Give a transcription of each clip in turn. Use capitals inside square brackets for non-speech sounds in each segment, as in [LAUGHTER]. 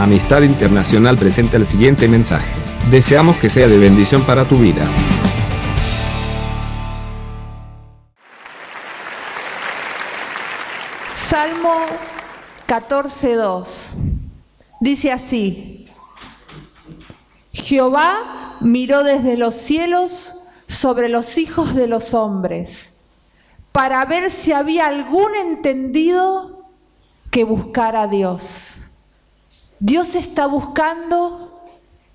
Amistad Internacional presenta el siguiente mensaje. Deseamos que sea de bendición para tu vida. Salmo 14.2. Dice así, Jehová miró desde los cielos sobre los hijos de los hombres para ver si había algún entendido que buscara a Dios. Dios está buscando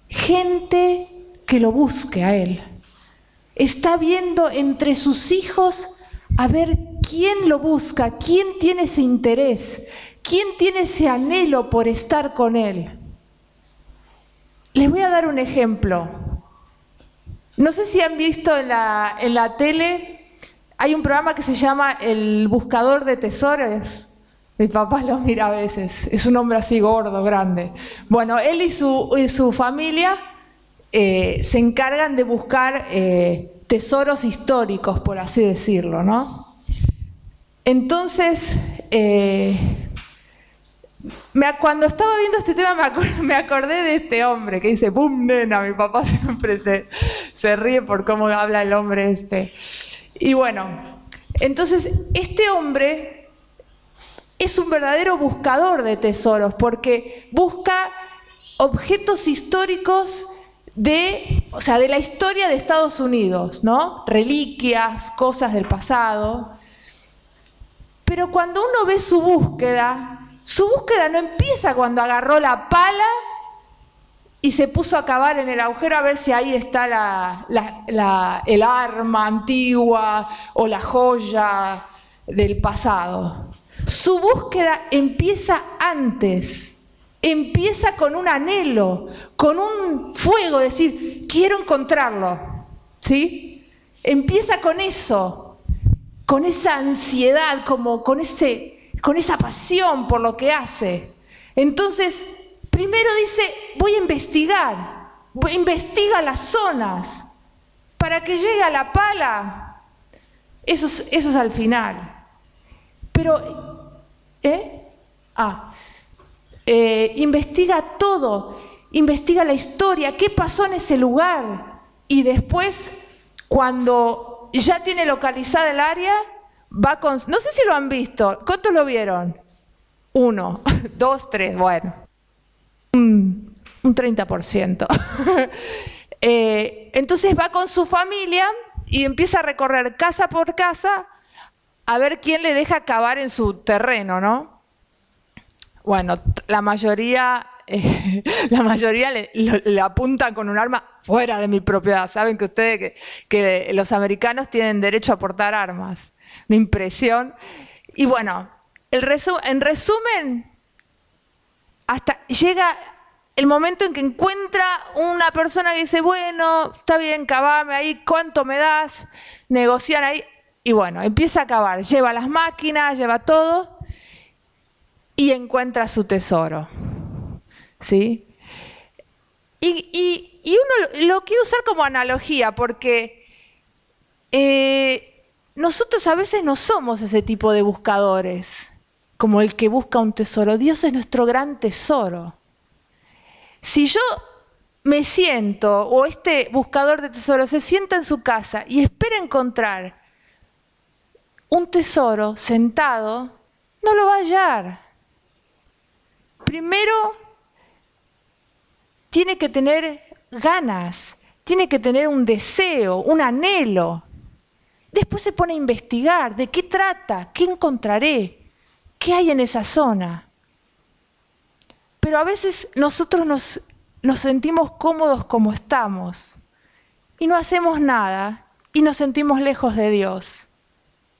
gente que lo busque a Él. Está viendo entre sus hijos a ver quién lo busca, quién tiene ese interés, quién tiene ese anhelo por estar con Él. Les voy a dar un ejemplo. No sé si han visto en la, en la tele, hay un programa que se llama El Buscador de Tesoros. Mi papá lo mira a veces, es un hombre así gordo, grande. Bueno, él y su, y su familia eh, se encargan de buscar eh, tesoros históricos, por así decirlo, ¿no? Entonces, eh, cuando estaba viendo este tema [LAUGHS] me, acordé de este hombre que dice, ¡bum, nena! Mi papá siempre se, se ríe por cómo habla el hombre este. Y bueno, entonces este hombre es un verdadero buscador de tesoros porque busca objetos históricos de, o sea, de la historia de Estados Unidos, ¿no? Reliquias, cosas del pasado. Pero cuando uno ve su búsqueda, su búsqueda no empieza cuando agarró la pala y se puso a cavar en el agujero a ver si ahí está el arma antigua o la joya del pasado. Su búsqueda empieza antes, empieza con un anhelo, con un fuego, decir, quiero encontrarlo, ¿sí? Empieza con eso, con esa ansiedad, como con ese con esa pasión por lo que hace. Entonces, primero dice, voy a investigar, investiga las zonas para que llegue a la pala. Eso es, eso es al final. Pero, Ah, eh, investiga todo, investiga la historia, qué pasó en ese lugar. Y después, cuando ya tiene localizada el área, va con... No sé si lo han visto. ¿Cuántos lo vieron? Uno, [LAUGHS] dos, tres, bueno. Un, 30%. [LAUGHS] Eh, entonces va con su familia y empieza a recorrer casa por casa a ver quién le deja cavar en su terreno, ¿no? Bueno, la mayoría, [LAUGHS] la mayoría le, apuntan con un arma fuera de mi propiedad. Saben que ustedes, que, los americanos tienen derecho a portar armas una impresión. Y bueno, en resumen, hasta llega el momento en que encuentra una persona que dice, bueno, está bien, cavame ahí, ¿cuánto me das? Negocian ahí. Y bueno, empieza a cavar, lleva las máquinas, lleva todo y encuentra su tesoro. ¿Sí? Y, uno lo quiero usar como analogía porque eh, nosotros a veces no somos ese tipo de buscadores, como el que busca un tesoro. Dios es nuestro gran tesoro. Si yo me siento, o este buscador de tesoros se sienta en su casa y espera encontrar un tesoro sentado, no lo va a hallar. Primero, tiene que tener ganas, tiene que tener un deseo, un anhelo. Después se pone a investigar de qué trata, qué encontraré, qué hay en esa zona. Pero a veces nosotros nos, nos sentimos cómodos como estamos y no hacemos nada y nos sentimos lejos de Dios.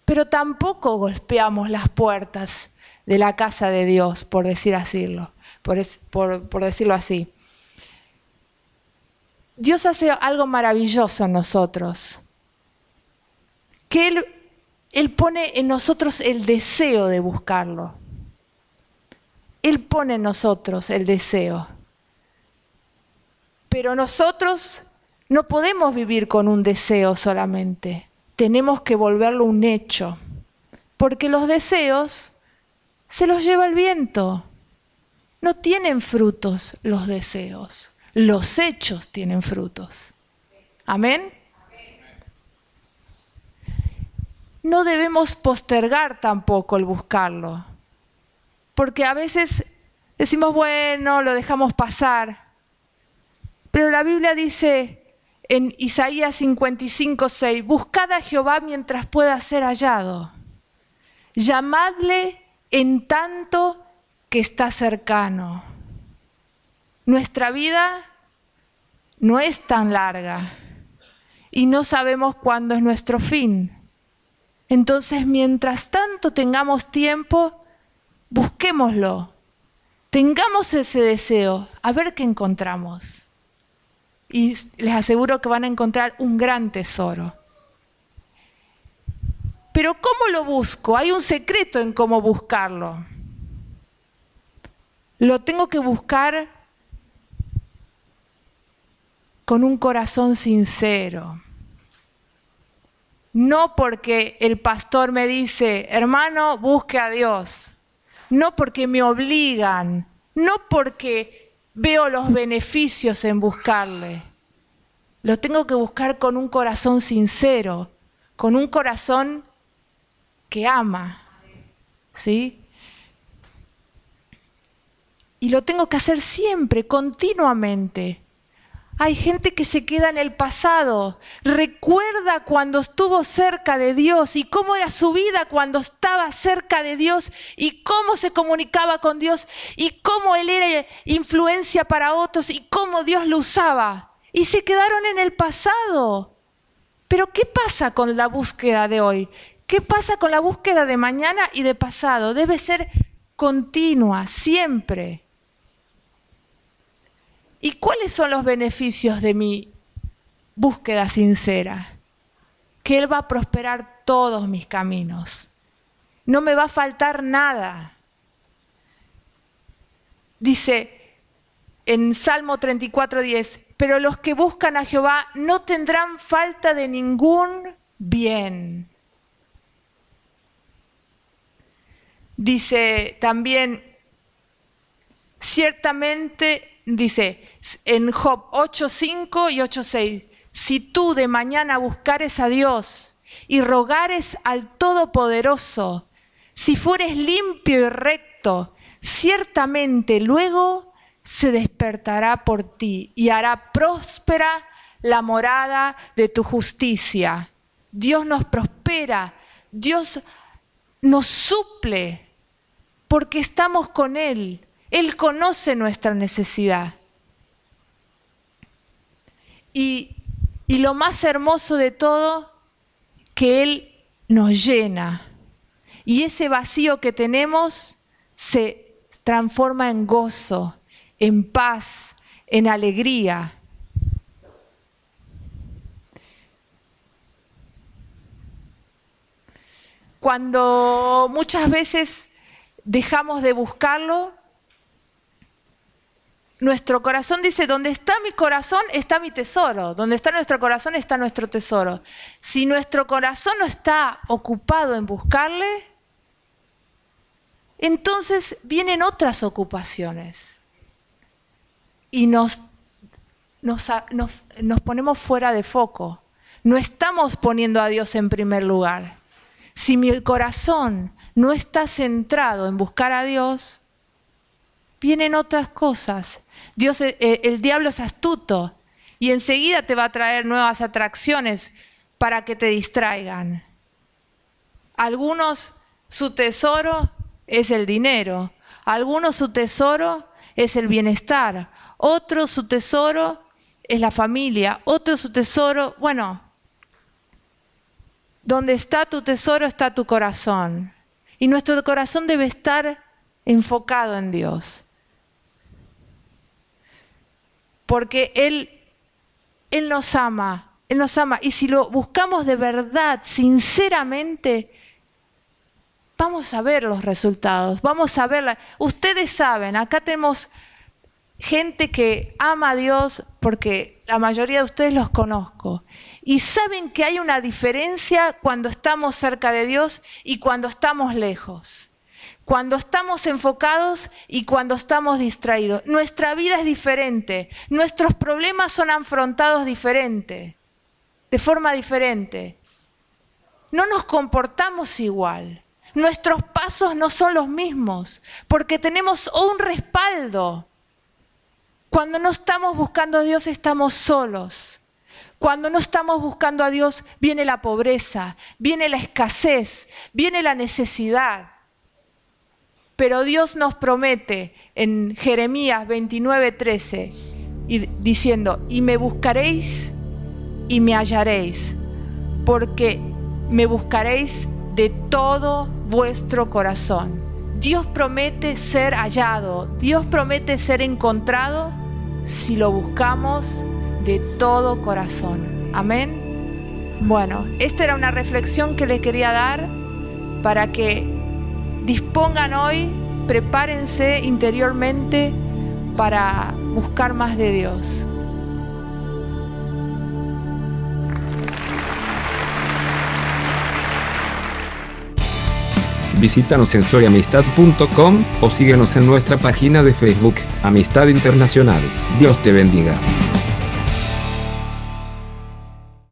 Pero tampoco golpeamos las puertas de la casa de Dios, por, decir decirlo así. Dios hace algo maravilloso en nosotros que Él, pone en nosotros el deseo de buscarlo. Él pone en nosotros el deseo. Pero nosotros no podemos vivir con un deseo solamente. Tenemos que volverlo un hecho. Porque los deseos se los lleva el viento. no tienen frutos los deseos, los hechos tienen frutos. Amén. No debemos postergar tampoco el buscarlo, porque a veces decimos, bueno, lo dejamos pasar, pero la Biblia dice en Isaías 55, 6, buscad a Jehová mientras pueda ser hallado, llamadle en tanto que está cercano. Nuestra vida no es tan larga y no sabemos cuándo es nuestro fin. Entonces, mientras tanto tengamos tiempo, busquémoslo, tengamos ese deseo, a ver qué encontramos. Y les aseguro que van a encontrar un gran tesoro. Pero ¿cómo lo busco? Hay un secreto en cómo buscarlo. Lo tengo que buscar con un corazón sincero. No porque el pastor me dice, hermano, busque a Dios. No porque me obligan. No porque veo los beneficios en buscarle. Lo tengo que buscar con un corazón sincero, con un corazón que ama. ¿Sí? Y lo tengo que hacer siempre, continuamente. Hay gente que se queda en el pasado, recuerda cuando estuvo cerca de Dios y cómo era su vida cuando estaba cerca de Dios y cómo se comunicaba con Dios y cómo Él era influencia para otros y cómo Dios lo usaba. Y se quedaron en el pasado. Pero ¿qué pasa con la búsqueda de hoy? ¿Qué pasa con la búsqueda de mañana y de pasado? Debe ser continua, siempre. ¿Y cuáles son los beneficios de mi búsqueda sincera? Que Él va a prosperar todos mis caminos. No me va a faltar nada. Dice en Salmo 34:10, pero los que buscan a Jehová no tendrán falta de ningún bien. Dice también, ciertamente dice en Job 8.5 y 8.6, si tú de mañana buscares a Dios y rogares al Todopoderoso, si fueres limpio y recto, ciertamente luego se despertará por ti y hará próspera la morada de tu justicia. Dios nos prospera, Dios nos suple porque estamos con Él. Él conoce nuestra necesidad. Y, y lo más hermoso de todo, que Él nos llena. Y ese vacío que tenemos se transforma en gozo, en paz, en alegría. Cuando muchas veces dejamos de buscarlo, nuestro corazón dice, donde está mi corazón está mi tesoro, donde está nuestro corazón está nuestro tesoro. Si nuestro corazón no está ocupado en buscarle, entonces vienen otras ocupaciones y nos, nos, nos ponemos fuera de foco. No estamos poniendo a Dios en primer lugar. Si mi corazón no está centrado en buscar a Dios, vienen otras cosas Dios, eh, eh, el diablo es astuto y enseguida te va a traer nuevas atracciones para que te distraigan. Algunos su tesoro es el dinero, algunos su tesoro es el bienestar, otros su tesoro es la familia, otro su tesoro, bueno, donde está tu tesoro está tu corazón. Y nuestro corazón debe estar enfocado en Dios porque Él, Él nos ama, Él nos ama. Y si lo buscamos de verdad, sinceramente, vamos a ver los resultados, vamos a verla. Ustedes saben, acá tenemos gente que ama a Dios porque la mayoría de ustedes los conozco. Y saben que hay una diferencia cuando estamos cerca de Dios y cuando estamos lejos. Cuando estamos enfocados y cuando estamos distraídos. Nuestra vida es diferente, nuestros problemas son afrontados diferente, de forma diferente. No nos comportamos igual. Nuestros pasos no son los mismos, porque tenemos un respaldo. Cuando no estamos buscando a Dios estamos solos. Cuando no estamos buscando a Dios viene la pobreza, viene la escasez, viene la necesidad. Pero Dios nos promete en Jeremías 29:13 diciendo, y me buscaréis y me hallaréis, porque me buscaréis de todo vuestro corazón. Dios promete ser hallado, Dios promete ser encontrado si lo buscamos de todo corazón. Amén. Bueno, esta era una reflexión que les quería dar para que dispongan hoy, prepárense interiormente para buscar más de Dios. Visítanos en soyamistad.com o síguenos en nuestra página de Facebook, Amistad Internacional. Dios te bendiga.